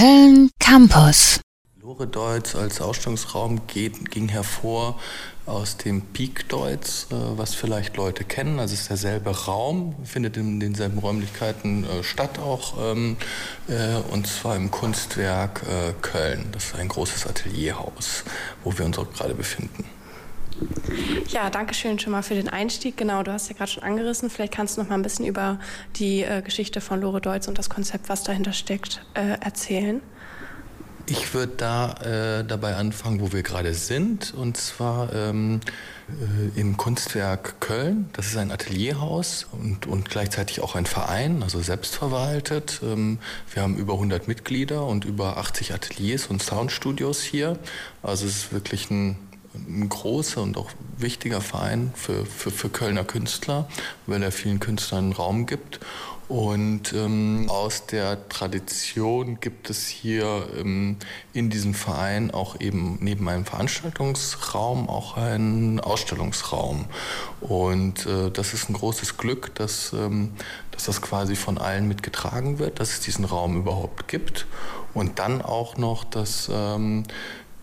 Köln Campus. Lore Deutz als Ausstellungsraum geht, ging hervor aus dem Peak Deutz, äh, was vielleicht Leute kennen. Also es ist derselbe Raum, findet in denselben Räumlichkeiten äh, statt auch, ähm, äh, und zwar im Kunstwerk Köln. Das ist ein großes Atelierhaus, wo wir uns auch gerade befinden. Ja, danke schön schon mal für den Einstieg. Genau, du hast ja gerade schon angerissen. Vielleicht kannst du noch mal ein bisschen über die äh, Geschichte von Lore Deutz und das Konzept, was dahinter steckt, äh, erzählen. Ich würde da äh, dabei anfangen, wo wir gerade sind, und zwar ähm, äh, im Kunstwerk Köln. Das ist ein Atelierhaus und, und gleichzeitig auch ein Verein, also selbstverwaltet. Ähm, wir haben über 100 Mitglieder und über 80 Ateliers und Soundstudios hier. Also es ist wirklich ein ein großer und auch wichtiger Verein für, für, für Kölner Künstler, weil er vielen Künstlern Raum gibt. Und ähm, aus der Tradition gibt es hier ähm, in diesem Verein auch eben neben einem Veranstaltungsraum auch einen Ausstellungsraum. Und äh, das ist ein großes Glück, dass, ähm, dass das quasi von allen mitgetragen wird, dass es diesen Raum überhaupt gibt. Und dann auch noch, dass ähm,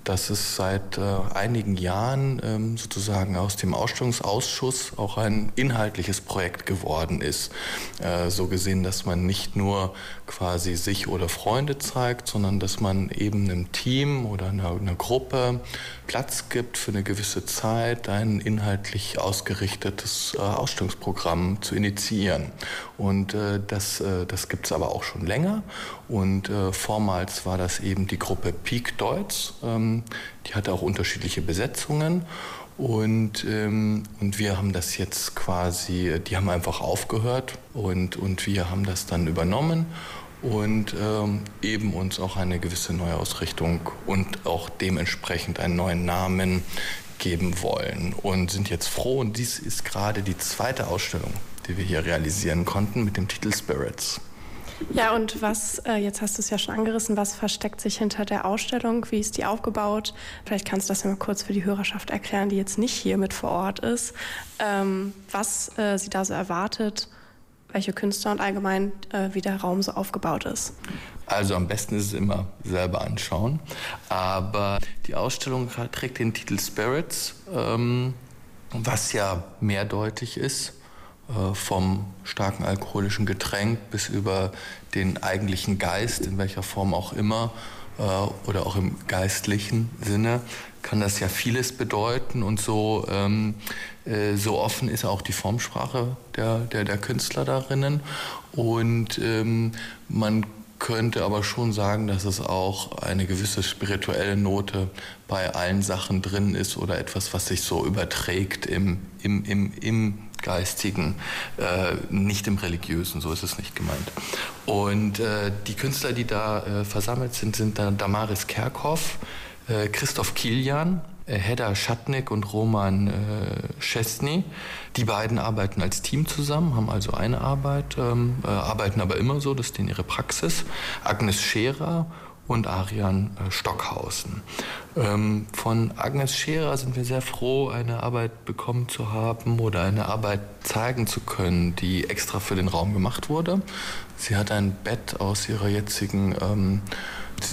dass es seit äh, einigen Jahren ähm, sozusagen aus dem Ausstellungsausschuss auch ein inhaltliches Projekt geworden ist. Äh, so gesehen, dass man nicht nur quasi sich oder Freunde zeigt, sondern dass man eben einem Team oder einer, Gruppe Platz gibt für eine gewisse Zeit, ein inhaltlich ausgerichtetes äh, Ausstellungsprogramm zu initiieren. Und das, das gibt es aber auch schon länger. Und vormals war das eben die Gruppe Peak Deutz. Ähm, die hatte auch unterschiedliche Besetzungen. Und, ähm, und wir haben das jetzt quasi, die haben einfach aufgehört und, und wir haben das dann übernommen und ähm, eben uns auch eine gewisse Neuausrichtung und auch dementsprechend einen neuen Namen geben wollen und sind jetzt froh. Und dies ist gerade die zweite Ausstellung, die wir hier realisieren konnten mit dem Titel Spirits. Ja, und was, äh, jetzt hast du es ja schon angerissen, was versteckt sich hinter der Ausstellung? Wie ist die aufgebaut? Vielleicht kannst du das ja mal kurz für die Hörerschaft erklären, die jetzt nicht hier mit vor Ort ist, ähm, was äh, sie da so erwartet welche Künstler und allgemein, äh, wie der Raum so aufgebaut ist. Also am besten ist es immer selber anschauen. Aber die Ausstellung trägt den Titel Spirits, ähm, was ja mehrdeutig ist. Äh, vom starken alkoholischen Getränk bis über den eigentlichen Geist, in welcher Form auch immer, äh, oder auch im geistlichen Sinne, kann das ja vieles bedeuten. Und so, ähm, äh, so offen ist auch die Formsprache der, der, der Künstler darinnen. Und ähm, man könnte aber schon sagen, dass es auch eine gewisse spirituelle Note bei allen Sachen drin ist oder etwas, was sich so überträgt im, im, im, im Geistigen, äh, nicht im Religiösen, so ist es nicht gemeint. Und äh, die Künstler, die da äh, versammelt sind, sind dann Damaris Kerkhoff, Christoph Kilian, Hedda Schatnik und Roman äh, Chesney. Die beiden arbeiten als Team zusammen, haben also eine Arbeit, ähm, äh, arbeiten aber immer so, das ist denen ihre Praxis. Agnes Scherer und Arian äh, Stockhausen. Ähm, von Agnes Scherer sind wir sehr froh, eine Arbeit bekommen zu haben oder eine Arbeit zeigen zu können, die extra für den Raum gemacht wurde. Sie hat ein Bett aus ihrer jetzigen ähm,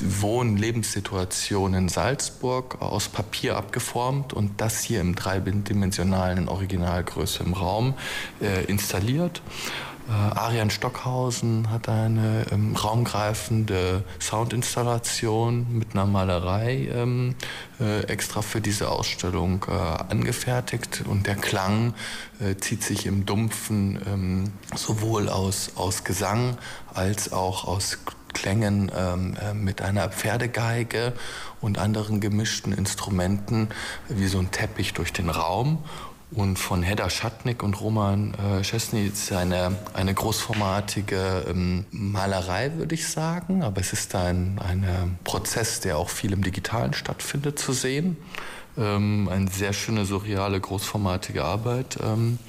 Wohn-, Lebenssituation in Salzburg aus Papier abgeformt und das hier im dreidimensionalen Originalgröße im Raum äh, installiert. Äh, Arian Stockhausen hat eine ähm, raumgreifende Soundinstallation mit einer Malerei ähm, äh, extra für diese Ausstellung äh, angefertigt und der Klang äh, zieht sich im Dumpfen ähm, sowohl aus, aus Gesang als auch aus Klängen ähm, äh, mit einer Pferdegeige und anderen gemischten Instrumenten wie so ein Teppich durch den Raum. Und von Hedda Schatnik und Roman äh, ist eine, eine großformatige ähm, Malerei, würde ich sagen. Aber es ist ein, ein Prozess, der auch viel im Digitalen stattfindet, zu sehen. Ähm, eine sehr schöne, surreale, großformatige Arbeit. Ähm,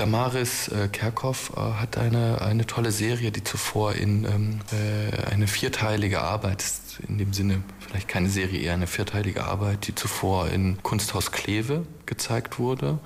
Damaris äh, Kerkhoff äh, hat eine, eine tolle Serie, die zuvor in ähm, äh, eine vierteilige Arbeit, in dem Sinne vielleicht keine Serie, eher eine vierteilige Arbeit, die zuvor in Kunsthaus Kleve gezeigt wurde,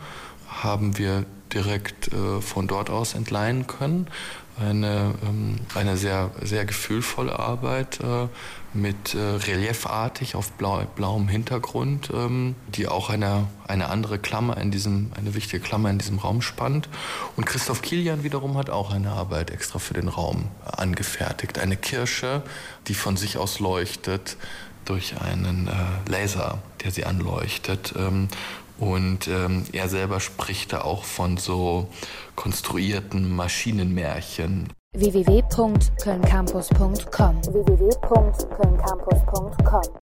haben wir direkt äh, von dort aus entleihen können. Eine, ähm, eine sehr, sehr gefühlvolle Arbeit äh, mit äh, reliefartig auf blau, blauem Hintergrund, ähm, die auch eine, eine andere Klammer in diesem, eine wichtige Klammer in diesem Raum spannt. Und Christoph Kilian wiederum hat auch eine Arbeit extra für den Raum angefertigt. Eine Kirsche, die von sich aus leuchtet durch einen äh, Laser, der sie anleuchtet. Ähm, und ähm, er selber spricht da auch von so konstruierten Maschinenmärchen. www.kölncampus.com www